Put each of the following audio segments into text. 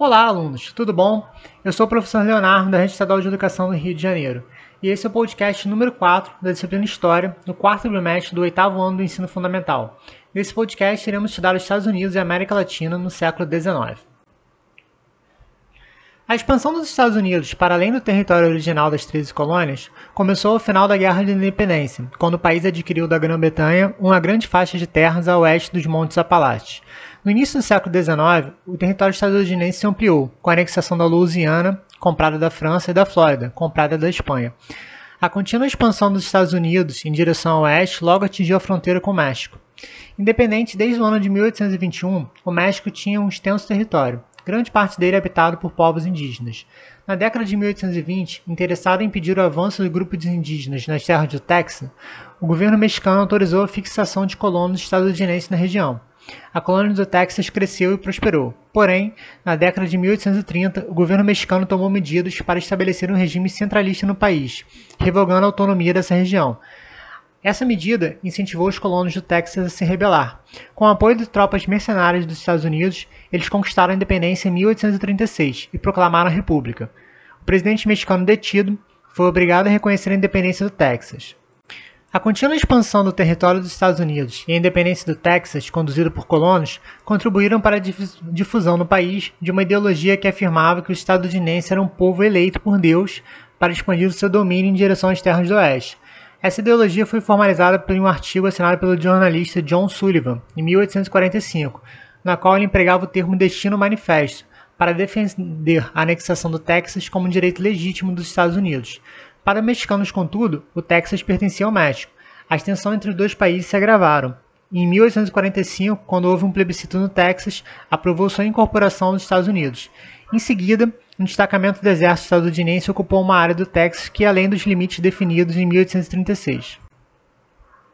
Olá, alunos, tudo bom? Eu sou o professor Leonardo, da Rede Estadual de Educação do Rio de Janeiro, e esse é o podcast número 4 da disciplina História, no quarto trimestre do oitavo ano do ensino fundamental. Nesse podcast, iremos estudar os Estados Unidos e a América Latina no século XIX. A expansão dos Estados Unidos para além do território original das 13 colônias começou ao final da Guerra de Independência, quando o país adquiriu da Grã-Bretanha uma grande faixa de terras a oeste dos Montes Apalaches. No início do século XIX, o território estadunidense se ampliou, com a anexação da Louisiana, comprada da França, e da Flórida, comprada da Espanha. A contínua expansão dos Estados Unidos em direção ao oeste logo atingiu a fronteira com o México. Independente desde o ano de 1821, o México tinha um extenso território, grande parte dele habitado por povos indígenas. Na década de 1820, interessado em impedir o avanço do grupo de indígenas nas terras do Texas, o governo mexicano autorizou a fixação de colonos estadunidenses na região. A colônia do Texas cresceu e prosperou. Porém, na década de 1830, o governo mexicano tomou medidas para estabelecer um regime centralista no país, revogando a autonomia dessa região. Essa medida incentivou os colonos do Texas a se rebelar. Com o apoio de tropas mercenárias dos Estados Unidos, eles conquistaram a independência em 1836 e proclamaram a República. O presidente mexicano detido foi obrigado a reconhecer a independência do Texas. A contínua expansão do território dos Estados Unidos e a independência do Texas, conduzida por colonos, contribuíram para a difusão no país de uma ideologia que afirmava que os estadunidenses eram um povo eleito por Deus para expandir o seu domínio em direção às terras do Oeste essa ideologia foi formalizada por um artigo assinado pelo jornalista John Sullivan, em 1845, na qual ele empregava o termo Destino Manifesto, para defender a anexação do Texas como um direito legítimo dos Estados Unidos. Para os mexicanos, contudo, o Texas pertencia ao México. As tensões entre os dois países se agravaram. Em 1845, quando houve um plebiscito no Texas, aprovou sua incorporação aos Estados Unidos. Em seguida, um destacamento do exército estadunidense ocupou uma área do Texas que ia além dos limites definidos em 1836.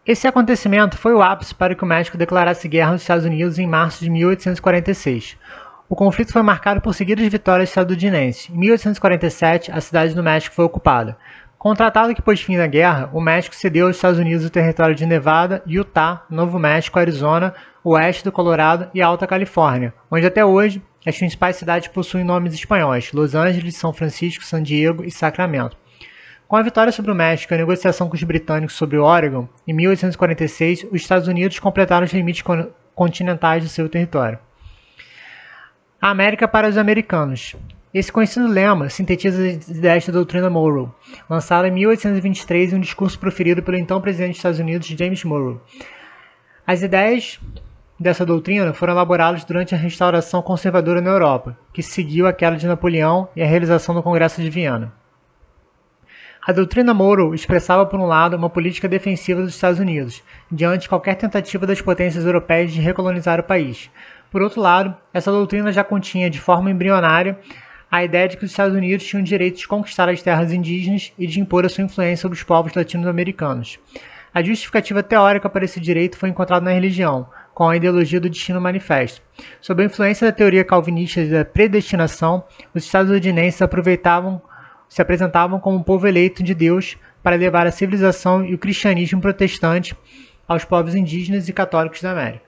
Esse acontecimento foi o ápice para que o México declarasse guerra aos Estados Unidos em março de 1846. O conflito foi marcado por seguidas vitórias estadunidenses. Em 1847, a cidade do México foi ocupada. Com o tratado que pôs fim na guerra, o México cedeu aos Estados Unidos o território de Nevada, Utah, Novo México, Arizona, oeste do Colorado e Alta Califórnia, onde até hoje as principais cidades possuem nomes espanhóis: Los Angeles, São Francisco, San Diego e Sacramento. Com a vitória sobre o México e a negociação com os britânicos sobre o Oregon, em 1846, os Estados Unidos completaram os limites continentais do seu território. A América para os americanos. Esse conhecido lema sintetiza as ideias da doutrina Monroe, lançada em 1823 em um discurso proferido pelo então presidente dos Estados Unidos, James Monroe. As ideias dessa doutrina foram elaborados durante a restauração conservadora na Europa, que seguiu a queda de Napoleão e a realização do Congresso de Viena. A doutrina Monroe expressava, por um lado, uma política defensiva dos Estados Unidos, diante de qualquer tentativa das potências europeias de recolonizar o país. Por outro lado, essa doutrina já continha, de forma embrionária, a ideia de que os Estados Unidos tinham o direito de conquistar as terras indígenas e de impor a sua influência sobre os povos latino-americanos. A justificativa teórica para esse direito foi encontrada na religião, com a ideologia do destino manifesto. Sob a influência da teoria calvinista da predestinação, os estadunidenses aproveitavam, se apresentavam como um povo eleito de Deus para levar a civilização e o cristianismo protestante aos povos indígenas e católicos da América.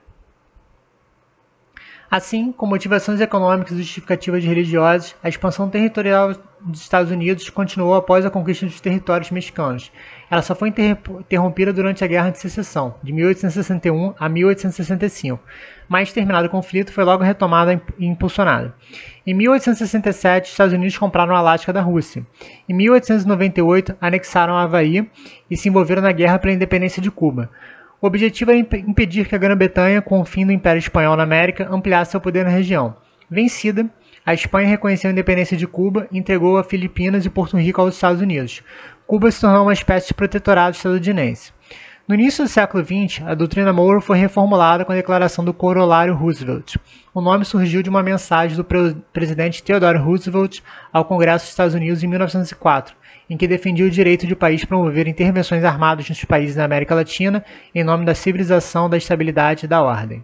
Assim, com motivações econômicas e justificativas religiosas, a expansão territorial dos Estados Unidos continuou após a conquista dos territórios mexicanos. Ela só foi interrompida durante a Guerra de Secessão, de 1861 a 1865, mas terminado o conflito foi logo retomada e impulsionada. Em 1867, os Estados Unidos compraram a Alasca da Rússia. Em 1898, anexaram a Havaí e se envolveram na guerra pela independência de Cuba. O objetivo era impedir que a Grã-Bretanha, com o fim do Império Espanhol na América, ampliasse seu poder na região. Vencida, a Espanha reconheceu a independência de Cuba e entregou a Filipinas e Porto Rico aos Estados Unidos. Cuba se tornou uma espécie de protetorado estadunidense. No início do século XX, a doutrina Monroe foi reformulada com a declaração do corolário Roosevelt. O nome surgiu de uma mensagem do presidente Theodore Roosevelt ao Congresso dos Estados Unidos em 1904, em que defendia o direito de o país promover intervenções armadas nos países da América Latina em nome da civilização, da estabilidade e da ordem.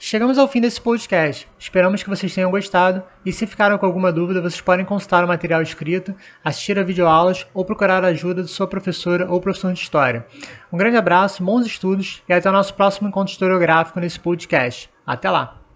Chegamos ao fim desse podcast. Esperamos que vocês tenham gostado e se ficaram com alguma dúvida, vocês podem consultar o material escrito, assistir a videoaulas ou procurar a ajuda de sua professora ou professor de história. Um grande abraço, bons estudos e até o nosso próximo encontro historiográfico nesse podcast. Até lá!